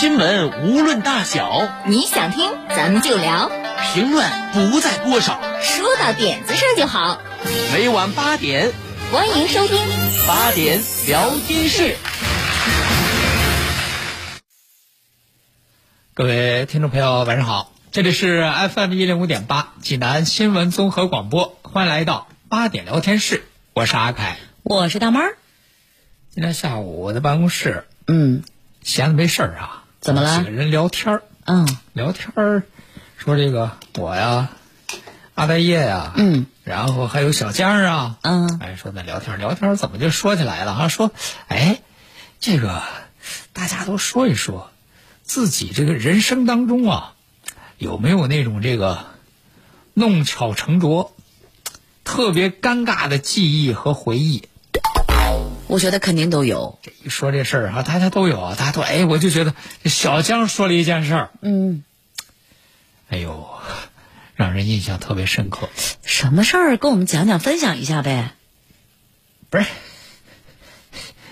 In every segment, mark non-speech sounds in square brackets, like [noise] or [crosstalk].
新闻无论大小，你想听咱们就聊，评论不在多少，说到点子上就好。每晚八点，欢迎收听。八点聊天室。各位听众朋友，晚上好，这里是 FM 一零五点八济南新闻综合广播，欢迎来到八点聊天室，我是阿凯，我是大妈儿。今天下午我在办公室嗯，闲的没事儿啊，怎么了？几个人聊天儿。嗯。聊天儿，说这个我呀，阿呆叶呀，嗯，然后还有小江啊，嗯。哎，说在聊天儿聊天儿怎么就说起来了哈？说，哎，这个大家都说一说自己这个人生当中啊，有没有那种这个弄巧成拙、特别尴尬的记忆和回忆？我觉得肯定都有。这一说这事儿啊，大家都有啊，大家都哎，我就觉得小江说了一件事儿，嗯，哎呦，让人印象特别深刻。什么事儿？跟我们讲讲，分享一下呗。不是，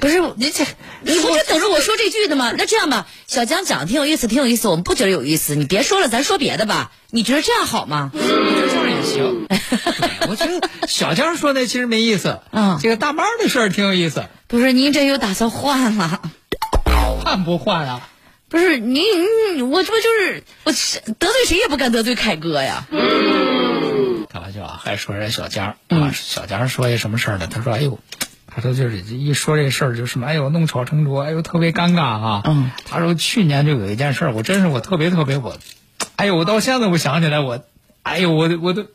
不是你这，你不就等着我说这句的吗？那这样吧，小江讲的挺有意思，挺有意思，我们不觉得有意思，你别说了，咱说别的吧。你觉得这样好吗？我觉得这样也行。我觉得 [laughs] 小江说的其实没意思，嗯这个大妈的事儿挺有意思，不是，您这又打算换了？换不换啊？不是您，你我这不就是我是得罪谁也不敢得罪凯哥呀。开玩笑啊，还说人小江嗯啊，小江说一什么事儿呢？他说：“哎呦，他说就是一说这事儿就什么，哎呦弄巧成拙，哎呦特别尴尬啊。”嗯，他说去年就有一件事儿，我真是我特别特别我，哎呦，我到现在我想起来我，哎呦，我我都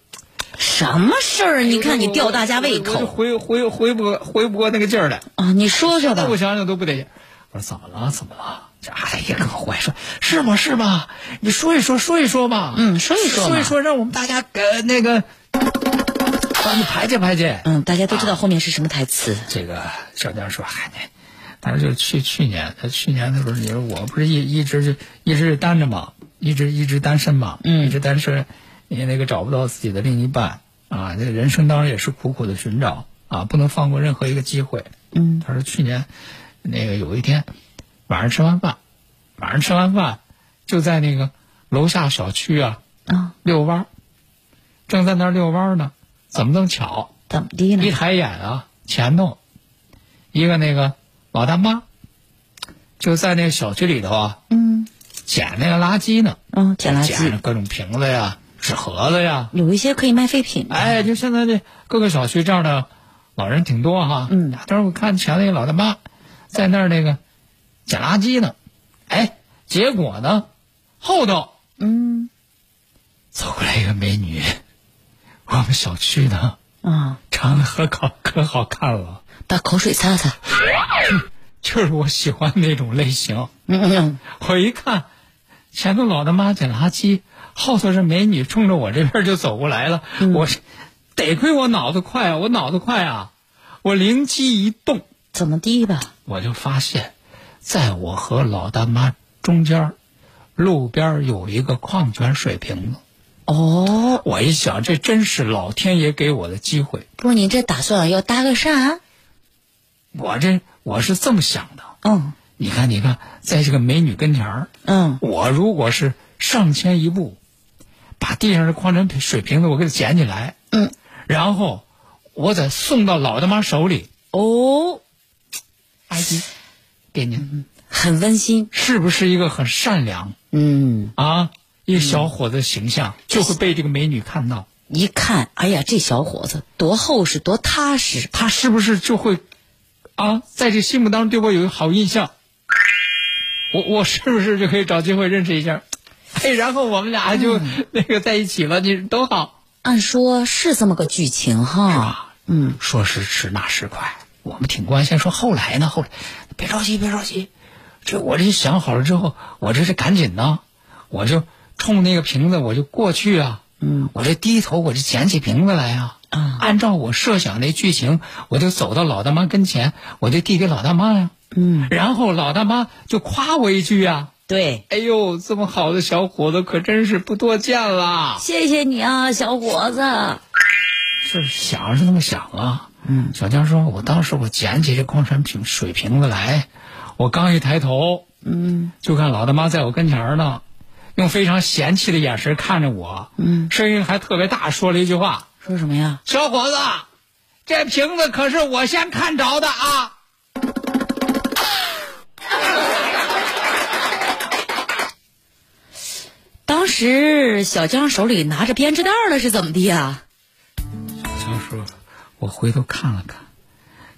什么事儿？你看你吊大家胃口回回回不回不过那个劲儿来。啊！你说说吧我。想想都不得劲。我说怎么了？怎么了？这阿大爷更坏，说是吗？是吗？你说一说，说一说吧。嗯说一说说一说，让我们大家呃那个帮你排解排解。嗯，大家都知道后面是什么台词。这个小江说：“嗨，那，但是就是去去年，他去年的时候，你说我不是一一直就一直单着嘛，一直一直单身嘛，嗯一直单身，也那个找不到自己的另一半啊，这个人生当然也是苦苦的寻找啊，不能放过任何一个机会。嗯他说去年那个有一天晚上吃完饭，晚上吃完饭就在那个楼下小区啊啊，遛弯儿，正在那儿遛弯儿呢，怎么能巧？怎么的呢一？抬眼啊，前头一个那个老大妈就在那个小区里头啊嗯捡那个垃圾呢，嗯，捡垃圾，捡着各种瓶子呀、纸盒子呀，有一些可以卖废品的。哎，就现在这各个小区这样的老人挺多哈。嗯但是我看前那个老大妈在那儿那个捡垃圾呢，哎，结果呢后头嗯走过来一个美女，我们小区的啊，长得可好可好看了，把口水擦擦。[laughs] 就是我喜欢那种类型。嗯嗯我一看，前头老大妈捡垃圾，后头这美女冲着我这边就走过来了。我是得亏我脑子快啊，我脑子快啊，我灵机一动，怎么的吧？我就发现，在我和老大妈中间，路边有一个矿泉水瓶子。哦，我一想，这真是老天爷给我的机会。不是你这打算要搭个讪？我这我是这么想的。嗯你看，你看，在这个美女跟前儿，嗯我如果是上前一步，把地上的矿泉水瓶子我给它捡起来，嗯，然后我再送到老大妈手里，哦，阿姨，给您，很温馨。是不是一个很善良嗯，啊？一个小伙子形象就会被这个美女看到，一看，哎呀，这小伙子多厚实，多踏实。他是不是就会啊，在这心目当中对我有一个好印象？我我是不是就可以找机会认识一下？哎，然后我们俩就那个在一起了，你多好。按说是这么个剧情哈。嗯，说时迟那时快，我们挺关心，说后来呢？后来别着急，别着急，这我这想好了之后，我这是赶紧呢，我就冲那个瓶子我就过去啊，嗯，我这低头我就捡起瓶子来呀、啊按照我设想那剧情，我就走到老大妈跟前，我就递给老大妈呀，嗯，然后老大妈就夸我一句呀、对，哎呦，这么好的小伙子可真是不多见啦！谢谢你啊，小伙子。是想是那么想啊。嗯，小江说：“我当时我捡起这矿泉瓶水瓶子来，我刚一抬头，嗯就看老大妈在我跟前儿呢，用非常嫌弃的眼神看着我，嗯，声音还特别大，说了一句话说什么呀？：‘小伙子，这瓶子可是我先看着的啊！’当时小江手里拿着编织袋了，是怎么的呀？小江说：‘我回头看了看，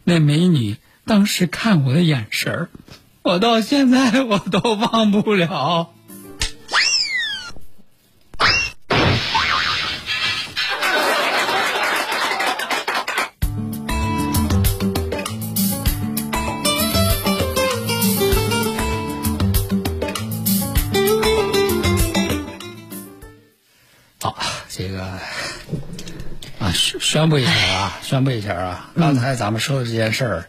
那美女当时看我的眼神儿，我到现在我都忘不了。’宣宣布一下啊，宣布一下啊，刚才咱们说的这件事儿，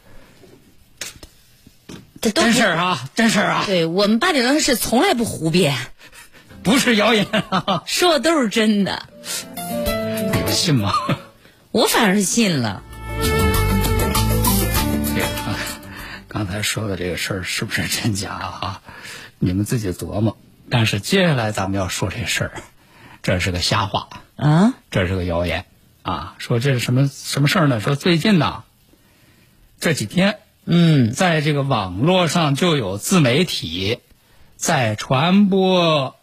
这都不真事儿啊，真事儿啊，对我们八点档是从来不胡编，不是谣言啊，说的都是真的。你们信吗？我反正是信了。这个啊刚才说的这个事儿是不是真假啊？你们自己琢磨。但是接下来咱们要说这事儿，这是个瞎话，啊，这是个谣言啊！说这是什么什么事儿呢？说最近呢，这几天嗯，在这个网络上就有自媒体在传播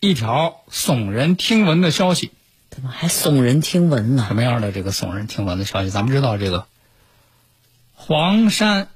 一条耸人听闻的消息。怎么还耸人听闻呢什？么样的这个耸人听闻的消息？咱们知道这个黄山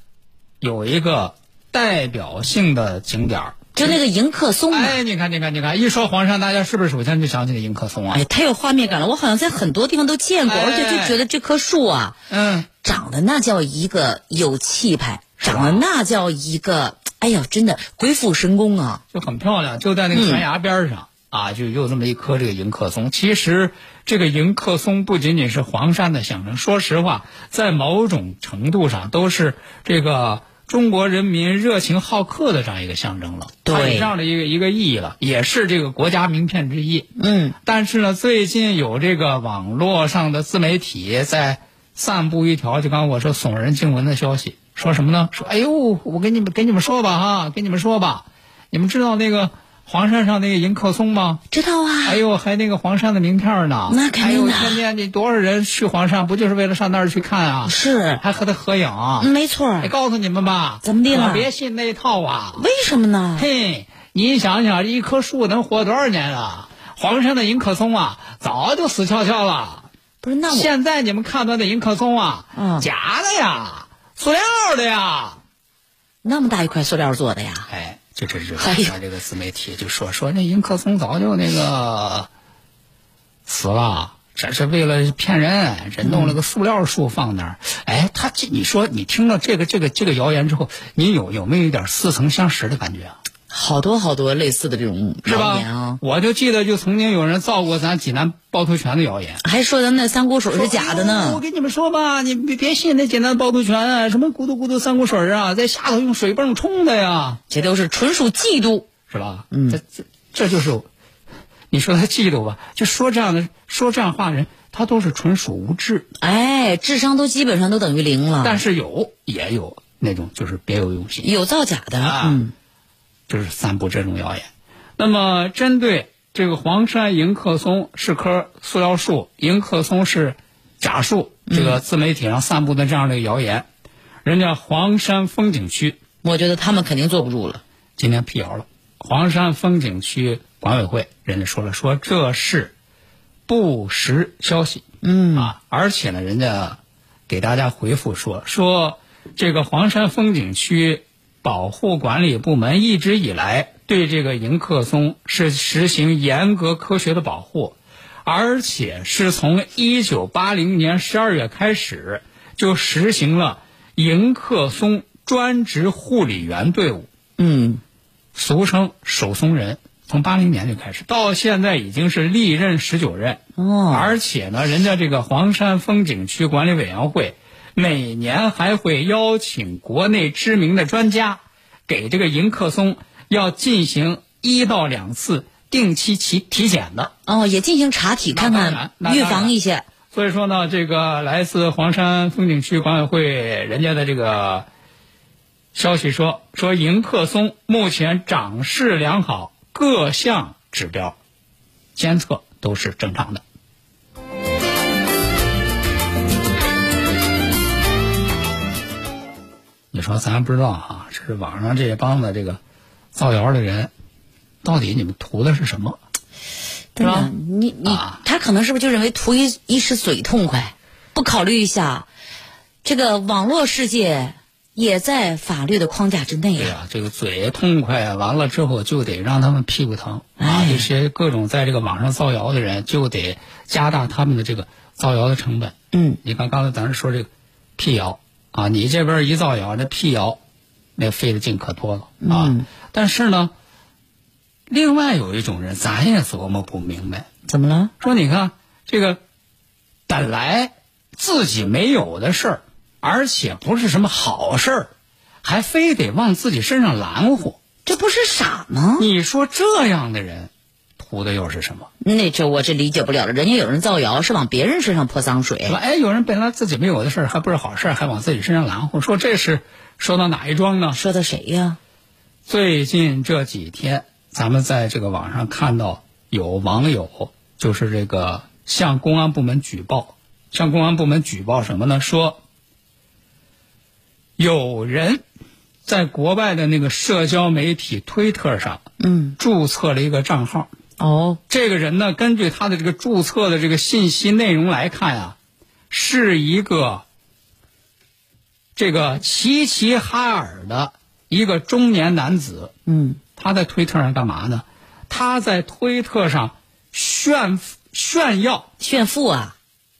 有一个代表性的景点儿就那个迎客松嘛。哎，你看，你看，你看，一说黄山，大家是不是首先就想起了迎客松啊？哎，太有画面感了！我好像在很多地方都见过，哎而且就觉得这棵树啊，嗯，长得那叫一个有气派，长得那叫一个，哎呀，真的鬼斧神工啊！就很漂亮，就在那个悬崖边上、啊，就有这么一棵这个迎客松。其实这个迎客松不仅仅是黄山的象征，说实话，在某种程度上都是这个中国人民热情好客的这样一个象征了，对它有这样的一个一个意义了，也是这个国家名片之一。嗯，但是呢，最近有这个网络上的自媒体在散布一条，就刚刚我说耸人听闻的消息，说什么呢？说哎呦，我跟你们跟你们说吧哈，跟你们说吧，你们知道那个黄山上那个迎客松吗？知道啊。哎呦，还那个黄山的名片呢。那肯定的哎呦，天天你多少人去黄山，不就是为了上那儿去看啊？是，还和他合影。嗯没错儿哎，。告诉你们吧，怎么的了别信那一套啊。为什么呢？嘿，你想想，一棵树能活多少年啊？黄山的迎客松啊，早就死翘翘了。不是，那我现在你们看到的迎客松啊，嗯假的呀，塑料的呀。那么大一块塑料做的呀？哎，就这这哎呦这个自媒体就说说那迎客松早就那个死了。这是为了骗人，人弄了个塑料树放那儿。哎，他这你说你听了这个这个这个谣言之后，你有有没有一点似曾相识的感觉啊？好多好多类似的这种是谣言吧啊？，我就记得就曾经有人造过咱济南趵突泉的谣言，还说咱那三股水是假的呢我。跟你们说吧，你别别信那济南趵突泉啊，什么咕嘟咕嘟三股水啊，在下头用水泵冲的呀，这都是纯属嫉妒。是吧？嗯这这这就是，你说他嫉妒吧？就说这样的说这样话的人，他都是纯属无知。哎，智商都基本上都等于零了。但是有也有那种就是别有用心，有造假的，啊嗯，就是散布这种谣言。那么针对这个黄山迎客松是棵塑料树，迎客松是假树，这个自媒体上散布的这样的谣言，人家黄山风景区我觉得他们肯定坐不住了。今天辟谣了，黄山风景区管委会人家说了，说这是不实消息。嗯啊，而且呢，人家给大家回复说说这个黄山风景区保护管理部门一直以来对这个迎客松是实行严格科学的保护，而且是从一九八零年十二月开始就实行了迎客松专职护理员队伍，嗯，俗称守松人。从八零年就开始，到现在已经是历任十九任。哦，而且呢，人家这个黄山风景区管理委员会每年还会邀请国内知名的专家，给这个迎客松要进行一到两次定期体体检的。哦，也进行查体，看看预防一些。所以说呢，这个来自黄山风景区管委会人家的这个消息说，说迎客松目前长势良好，各项指标监测都是正常的。你说咱不知道啊，这是网上这些帮子这个造谣的人，到底你们图的是什么？对吧？你你、啊他可能是不是就认为图一一时嘴痛快，不考虑一下这个网络世界也在法律的框架之内呀、对呀、这个嘴痛快，完了之后就得让他们屁股疼啊！哎这些各种在这个网上造谣的人，就得加大他们的这个造谣的成本。嗯，你看刚才咱说这个辟谣啊，你这边一造谣，那辟谣那费的劲可多了啊。嗯但是呢，另外有一种人，咱也琢磨不明白，怎么了？说你看这个本来自己没有的事儿，而且不是什么好事儿，还非得往自己身上拦乎。这不是傻吗？你说这样的人，图的又是什么？那这我这理解不了了。人家有人造谣是往别人身上泼脏水？哎，有人本来自己没有的事儿，还不是好事儿，还往自己身上拦乎，说这是说到哪一桩呢？说的谁呀？最近这几天，咱们在这个网上看到有网友就是这个向公安部门举报，向公安部门举报什么呢？说有人在国外的那个社交媒体推特上嗯，注册了一个账号。哦，这个人呢，根据他的这个注册的这个信息内容来看啊，是一个这个齐齐哈尔的一个中年男子。嗯，他在推特上干嘛呢？他在推特上炫炫耀炫富啊，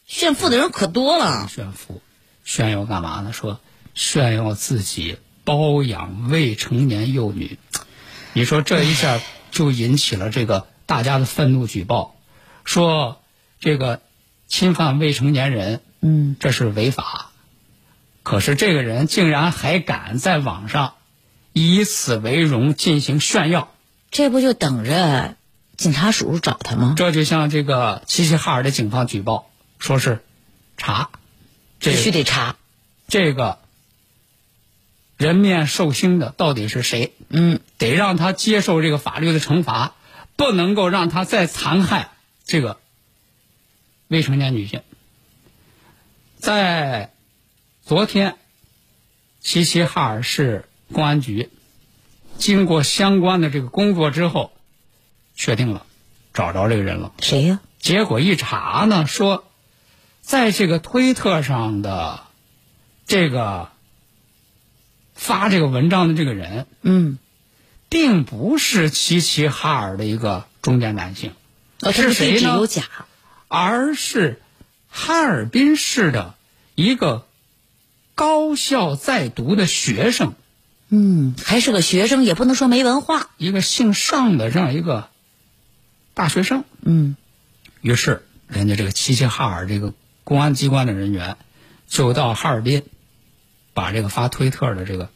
炫富的人可多了。炫富，炫耀干嘛呢？说炫耀自己包养未成年幼女。你说这一下就引起了这个大家的愤怒举报，说这个侵犯未成年人，嗯，这是违法。可是这个人竟然还敢在网上以此为荣进行炫耀，这不就等着警察叔叔找他吗？这就像这个齐齐哈尔的警方举报，说是查这必须得查。这个人面兽心的到底是谁？嗯，得让他接受这个法律的惩罚，不能够让他再残害这个未成年女性。在昨天，齐齐哈尔市公安局经过相关的这个工作之后，确定了找着这个人了。谁呀？结果一查呢，说在这个推特上的这个发这个文章的这个人，嗯，并不是齐齐哈尔的一个中年男性，是谁呢有假。而是哈尔滨市的一个高校在读的学生，嗯，还是个学生，也不能说没文化。一个姓尚的这样一个大学生。嗯，于是，人家这个齐齐哈尔这个公安机关的人员就到哈尔滨，把这个发推特的这个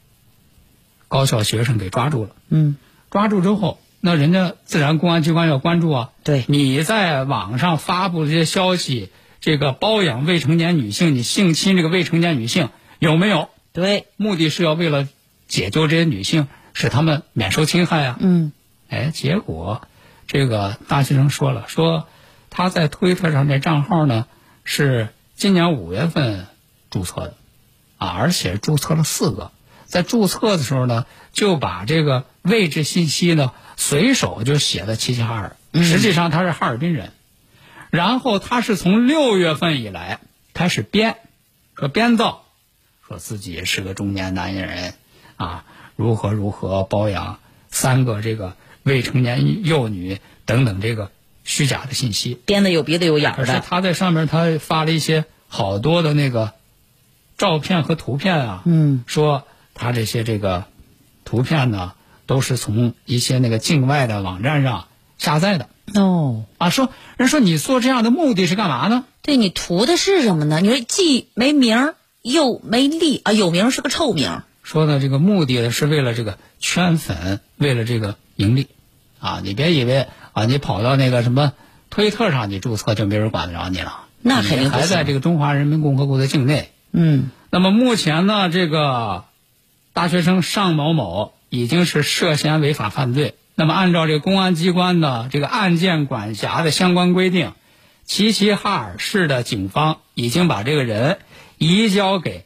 高校学生给抓住了。嗯，抓住之后，那人家自然公安机关要关注啊。对你在网上发布这些消息，这个包养未成年女性，你性侵这个未成年女性有没有？对，目的是要为了解救这些女性，使她们免受侵害啊。嗯，哎，结果这个大学生说了，说他在推特上这账号呢是今年五月份注册的，啊，而且注册了四个。在注册的时候呢，就把这个位置信息呢随手就写在齐齐哈尔，实际上他是哈尔滨人。然后他是从六月份以来开始编，说编造，说自己是个中年男人，啊，如何如何包养三个这个未成年幼女等等这个虚假的信息。编的有鼻子有眼可是儿的，他在上面他发了一些好多的那个照片和图片啊，嗯，说他这些这个图片呢都是从一些那个境外的网站上下载的哦，啊。说人说你做这样的目的是干嘛呢？对你图的是什么呢？你说既没名儿又没利啊，有名儿是个臭名儿。说呢，这个目的呢是为了这个圈粉，为了这个盈利，啊，你别以为啊，你跑到那个什么推特上你注册就没人管得着你了，那肯定还在这个中华人民共和国的境内。嗯，那么目前呢，这个大学生尚某某已经是涉嫌违法犯罪。那么按照这个公安机关的这个案件管辖的相关规定，齐齐哈尔市的警方已经把这个人移交给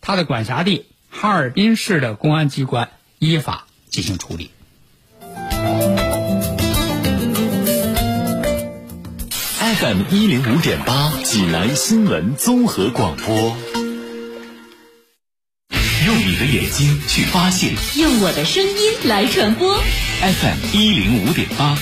他的管辖地哈尔滨市的公安机关依法进行处理。FM 一零五点八，济南新闻综合广播。眼睛去发现用我的声音来传播。FM 一零五点八，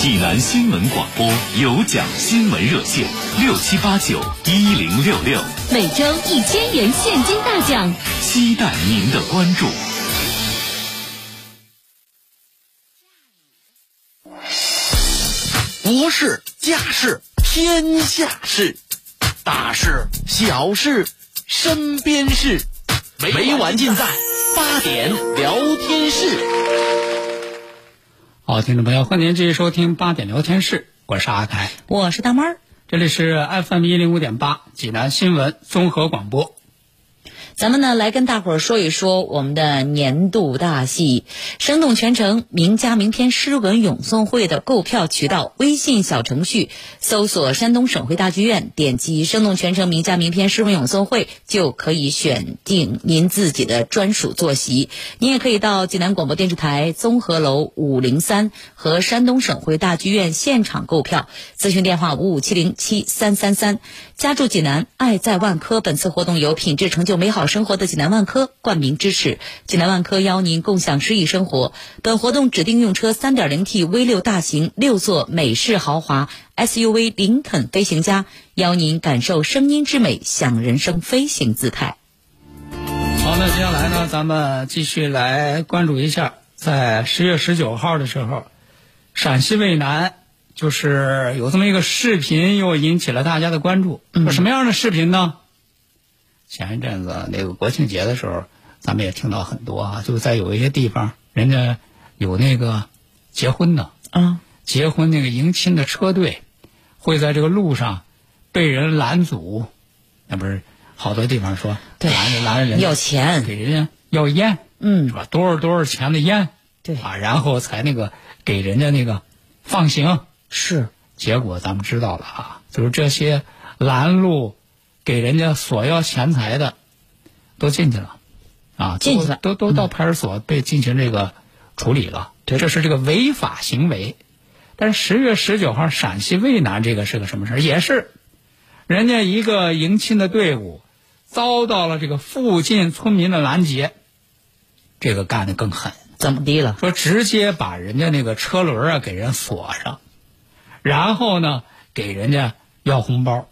济南新闻广播有奖新闻热线六七八九一零六六，每周一千元现金大奖，期待您的关注。国事、家事、天下事，大事、小事、身边事，每晚尽在八点聊天室。好，听众朋友，欢迎您继续收听八点聊天室，我是阿凯，我是大妹儿。这里是 FM 一零五点八济南新闻综合广播。咱们呢来跟大伙儿说一说我们的年度大戏《生动全城名家名篇诗文咏诵会》的购票渠道，微信小程序搜索山东省会大剧院，点击“生动全城名家名篇诗文咏诵会”，就可以选定您自己的专属坐席。您也可以到济南广播电视台综合楼五零三和山东省会大剧院现场购票，咨询电话五五七零七三三三。家住济南，爱在万科。本次活动由品质成就美好生活的济南万科冠名支持。济南万科邀您共享诗意生活。本活动指定用车 3.0T V 六大型六座美式豪华 SUV 林肯飞行家，邀您感受声音之美，享人生飞行姿态。好，那接下来呢，咱们继续来关注一下，在十月十九号的时候，陕西渭南就是有这么一个视频，又引起了大家的关注。说什么样的视频呢？前一阵子那个国庆节的时候，咱们也听到很多啊，就在有一些地方，人家有那个结婚的，啊，结婚那个迎亲的车队，会在这个路上被人拦阻，那不是好多地方说对拦着拦着人家要钱。给人家要烟，嗯。是吧？多少多少钱的烟，对。啊，然后才那个给人家那个放行。是。结果咱们知道了啊，就是这些拦路给人家索要钱财的，都进去了，啊，进去了都都都到派出所被进行这个处理了。对，这是这个违法行为。但是十月十九号，陕西渭南这个是个什么事儿？也是人家一个迎亲的队伍遭到了这个附近村民的拦截，这个干的更狠。怎么的了？说直接把人家那个车轮啊给人锁上，然后呢给人家要红包，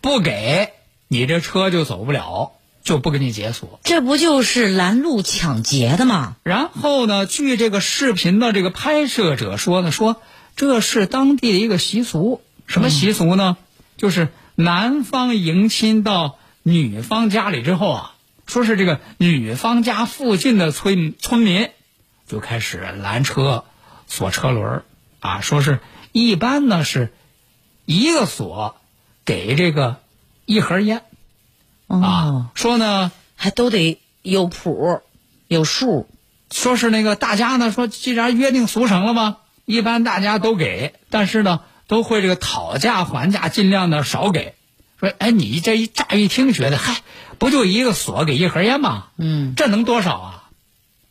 不给你这车就走不了，就不给你解锁。这不就是拦路抢劫的吗？然后呢，据这个视频的这个拍摄者说呢，说这是当地的一个习俗，什么习俗呢？就是男方迎亲到女方家里之后啊，说是这个女方家附近的村村民就开始拦车、锁车轮儿啊，说是一般呢是一个锁给这个一盒烟哦啊，，说呢还都得有谱，有数。说是那个大家呢说，既然约定俗成了嘛，一般大家都给，但是呢都会这个讨价还价，尽量的少给。说，哎，你这一乍一听觉得，嗨，不就一个锁给一盒烟吗？嗯，这能多少啊？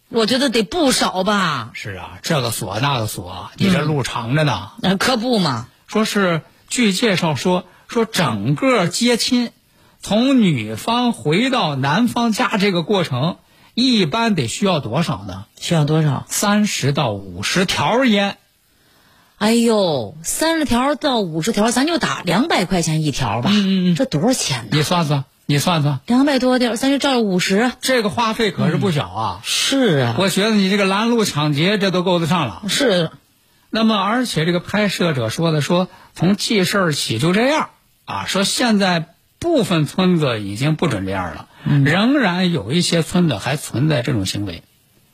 我觉得得不少吧？是啊，这个锁那个锁，你这路长着呢。那可不嘛。说是据介绍说，说整个接亲从女方回到男方家这个过程，一般得需要多少呢？需要多少？三十到五十条烟。哎呦，三十条到五十条，咱就打两百块钱一条吧。嗯嗯嗯这多少钱呢？你算算，你算算，两百多条，咱就照五十。这个花费可是不小啊！是啊，我觉得你这个拦路抢劫这都够得上了。是那么，而且这个拍摄者说的说，从记事儿起就这样啊，说现在部分村子已经不准这样了，仍然有一些村子还存在这种行为，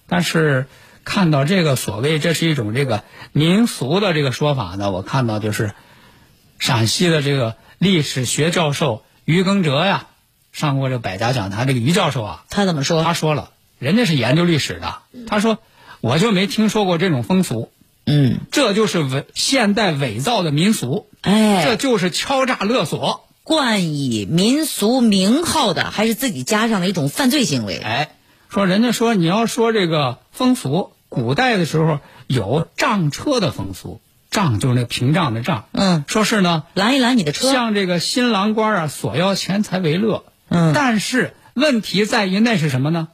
但是看到这个所谓这是一种这个民俗的这个说法呢，我看到就是陕西的这个历史学教授于耕哲呀，上过这个百家讲坛这个于教授啊，他怎么说？他说了，人家是研究历史的，他说我就没听说过这种风俗。嗯，这就是伪现代伪造的民俗，哎这哎，就是敲诈勒索。冠以民俗名号的，还是自己加上的一种犯罪行为。哎，说人家说你要说这个风俗，古代的时候有仗车的风俗，仗就是那个屏障的仗。嗯，说是呢，拦一拦你的车。向这个新郎官啊，索要钱财为乐。嗯但是问题在于那是什么呢？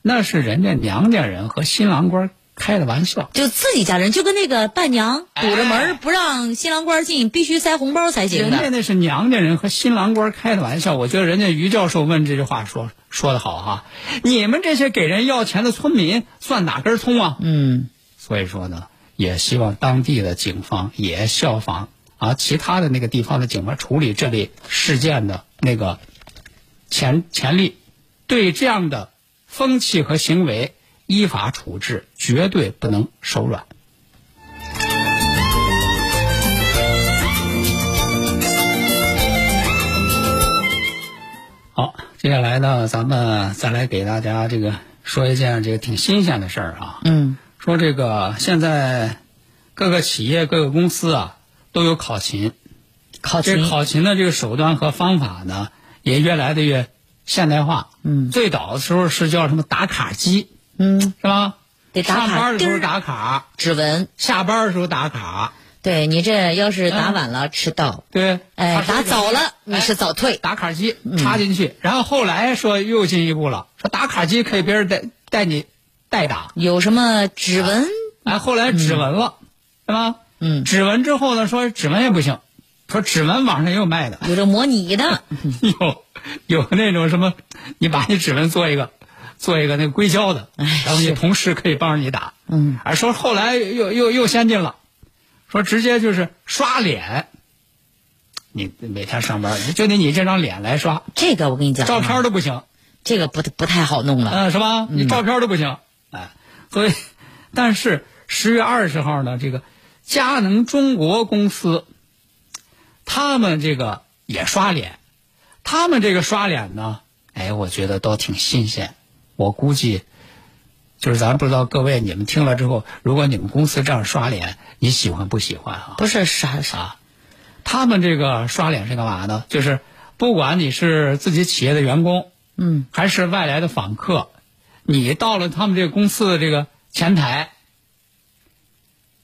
那是人家娘家人和新郎官开的玩笑。就自己家人，就跟那个伴娘堵着门儿不让新郎官进，必须塞红包才行。人家那是娘家人和新郎官开的玩笑，我觉得人家于教授问这句话说说的好哈，你们这些给人要钱的村民算哪根葱啊？嗯，所以说呢，也希望当地的警方也效仿啊，其他的那个地方的警方处理这类事件的那个潜潜力，对这样的风气和行为依法处置，绝对不能手软。好，接下来呢，咱们再来给大家这个说一件这个挺新鲜的事儿啊。嗯，说这个现在各个企业、各个公司啊都有考勤，考勤这考勤的这个手段和方法呢也越来的越现代化。嗯最早的时候是叫什么打卡机，嗯，是吧？得打卡上班的时候打卡，指纹。下班的时候打卡，对你这要是打晚了迟到，对。哎，打早了你是早退。打卡机插进去，然后后来说又进一步了，说打卡机可以别人带带你代打，有什么指纹？哎，后来指纹了，是吧？嗯指纹之后呢，说指纹也不行，说指纹网上也有卖的，有这模拟的。[laughs] 有有那种什么，你把你指纹做一个，做一个那个硅胶的，哎然后你同事可以帮着你打。嗯，而说后来又又又先进了，说直接就是刷脸，你每天上班就得你这张脸来刷，这个我跟你讲啊，照片都不行，这个不不太好弄了。嗯、是吧？你照片都不行，哎，所以，但是十月二十号呢，这个佳能中国公司，他们这个也刷脸，他们这个刷脸呢，哎，我觉得都挺新鲜。我估计，就是咱不知道各位你们听了之后，如果你们公司这样刷脸，你喜欢不喜欢啊？不是啥啥，啊，他们这个刷脸是干嘛呢？就是不管你是自己企业的员工，嗯，还是外来的访客，你到了他们这个公司的这个前台，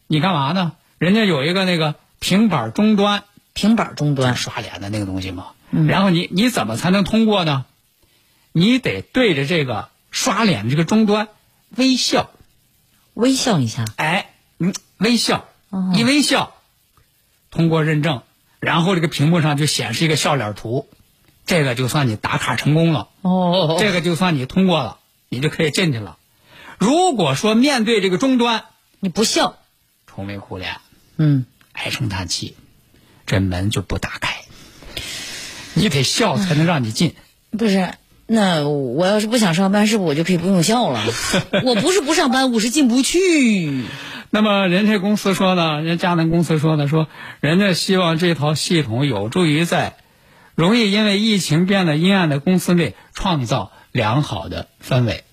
你干嘛呢？人家有一个那个平板终端平板终端。刷脸的那个东西嘛，然后你你怎么才能通过呢？你得对着这个刷脸这个终端微笑，微笑一下，哎，嗯，微笑，哦。一微笑，通过认证，然后这个屏幕上就显示一个笑脸图，这个就算你打卡成功了，哦。这个就算你通过了，你就可以进去了。如果说面对这个终端你不笑，愁眉苦脸、嗯，唉声叹气，这门就不打开，你得笑才能让你进。不是。那我要是不想上班，是不是我就可以不用笑了？[laughs] 我不是不上班，我是进不去。那么人家公司说呢，人家佳能公司说呢，说人家希望这套系统有助于在容易因为疫情变得阴暗的公司内创造良好的氛围。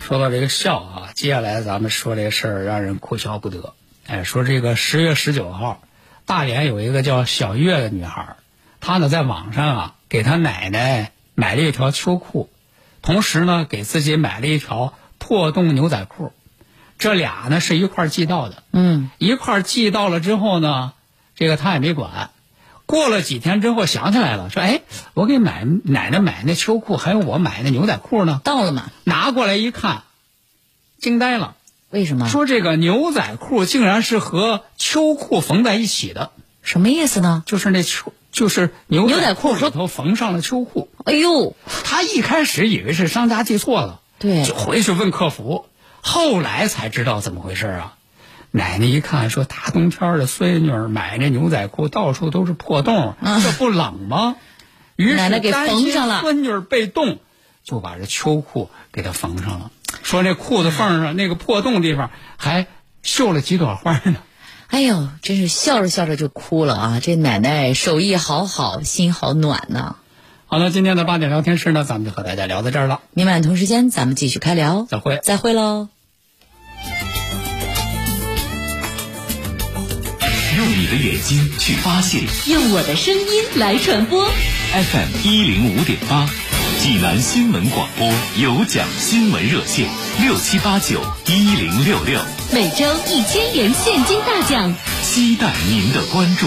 说到这个笑啊，接下来咱们说这个事儿让人哭笑不得。哎，说这个十月十九号，大连有一个叫小月的女孩，她呢在网上啊给她奶奶买了一条秋裤，同时呢给自己买了一条破洞牛仔裤，这俩呢是一块寄到的。嗯，一块寄到了之后呢，这个她也没管。过了几天之后想起来了，说：“哎，我给买奶奶买那秋裤，还有我买那牛仔裤呢。到了吗？”拿过来一看，惊呆了，为什么？说这个牛仔裤竟然是和秋裤缝在一起的，什么意思呢？就是那秋就是牛牛仔裤里头缝上了秋裤。哎呦，他一开始以为是商家记错了，对就回去问客服，后来才知道怎么回事啊。奶奶一看说，大冬天的，孙女儿买那牛仔裤到处都是破洞，这不冷吗？于是奶奶给缝上了孙女儿被冻，就把这秋裤给它缝上了。说那裤子缝上那个破洞地方还绣了几朵花呢。哎呦，真是笑着笑着就哭了啊！这奶奶手艺好好，心好暖呐。好了，今天的八点聊天室呢，咱们就和大家聊到这儿了。明晚同时间咱们继续开聊，再会。再会喽。用你的眼睛去发现用我的声音来传播。FM 一零五点八，济南新闻广播有奖新闻热线六七八九一零六六，每周一千元现金大奖。期待您的关注。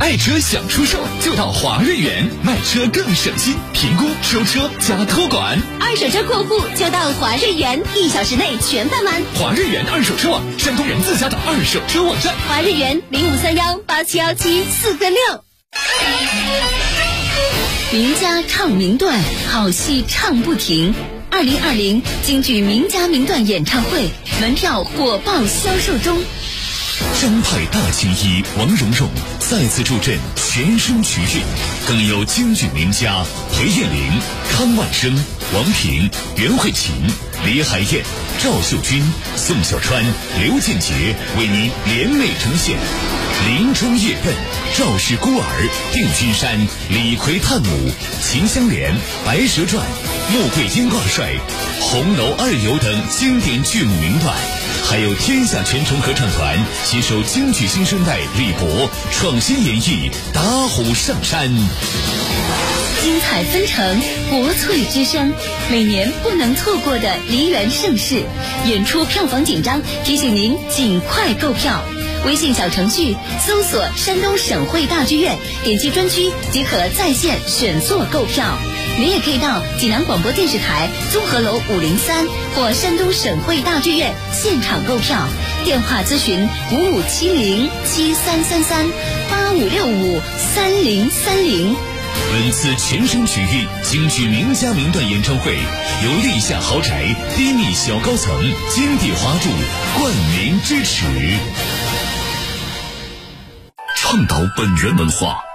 爱车想出售就到华瑞源，卖车更省心，评估、收车加托管。二手车过户就到华瑞源，一小时内全办完。华瑞源二手车网，山东人自家的二手车网站。华瑞源零五三幺八七幺七四个六。名家唱名段，好戏唱不停。二零二零京剧名家名段演唱会门票火爆销售中。张派大青衣王蓉蓉再次助阵全声曲韵，更有京剧名家裴艳玲、康万生、王平、袁慧琴、李海燕、赵秀君、宋小川、刘建杰为您联袂呈现。林中夜奔、赵氏孤儿、定军山、李逵探母、秦香莲、白蛇传、穆桂英挂帅、红楼二游等经典剧目名段，还有天下全城合唱团携手京剧新生代李博创新演绎《打虎上山》。精彩纷呈，国粹之声，每年不能错过的梨园盛世。演出票房紧张，提醒您尽快购票。微信小程序搜索“山东省会大剧院”，点击专区即可在线选座购票。您也可以到济南广播电视台综合楼五零三或山东省会大剧院现场购票。电话咨询五五七零七三三三八五六五三零三零。本次全声曲韵京剧名家名段演唱会，由立夏豪宅低密小高层金地华筑冠名支持。倡导本源文化，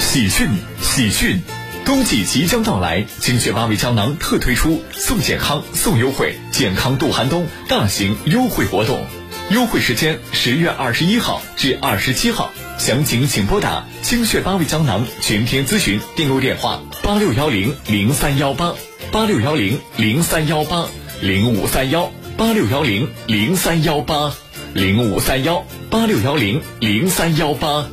喜讯喜讯！冬季即将到来，精血八味胶囊特推出送健康送优惠，健康度寒冬大型优惠活动，优惠时间十月二十一号至二十七号，详情请拨打精血八味胶囊全天咨询订购电话八六幺零零三幺八八六幺零零三幺八零五三幺八六幺零零三幺八零五三幺八六幺零零三幺八。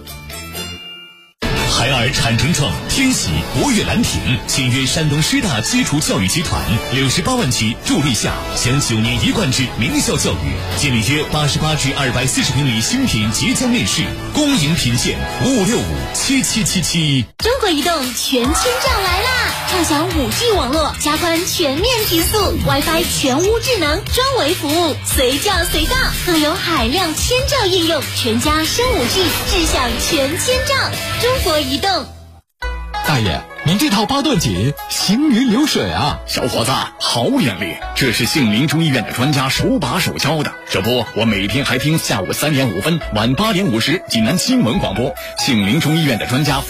海尔产城创天喜博悦兰亭签约山东师大基础教育集团，六十八万起助力下，享九年一贯制名校教育，建立约八十八至二百四十平米新品即将面世，恭迎品鉴五五六五七七七七。中国移动全千兆来啦！畅享五 G 网络，加宽全面提速，WiFi 全屋智能专为服务，随叫随到，更有海量千兆应用，全家升五 G，智享全千兆。中国移动。大爷，您这套八段锦行云流水啊！小伙子，好眼力，这是杏林中医院的专家手把手教的。这不，我每天还听下午三点五分、晚八点五十济南新闻广播，杏林中医院的专家分。